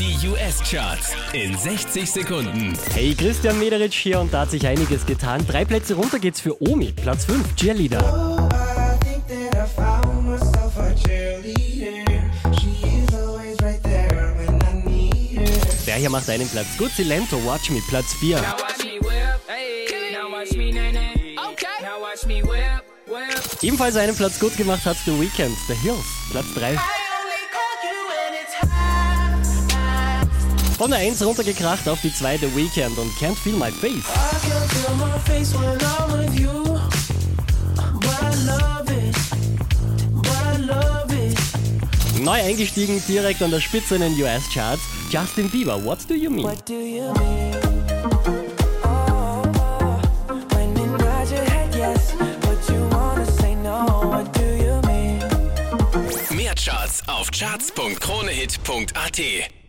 Die US-Charts in 60 Sekunden. Hey, Christian Mederitsch hier und da hat sich einiges getan. Drei Plätze runter geht's für Omi, Platz 5, Cheerleader. Right her. Der hier macht einen Platz gut, Silento, Watch Me, Platz 4. Now watch me whip, hey. Now watch me nae nae. Okay. Now watch me whip, whip. Ebenfalls einen Platz gut gemacht hat The Weeknd, The Hills, Platz 3. I Von der 1 runtergekracht auf die 2 The Weeknd und Can't Feel My Face. Neu eingestiegen, direkt an der Spitze in den US-Charts, Justin Bieber, What Do You Mean? What do you mean? Oh, oh, head yes, you no. Do you mean? Mehr Charts auf charts.kronehit.at.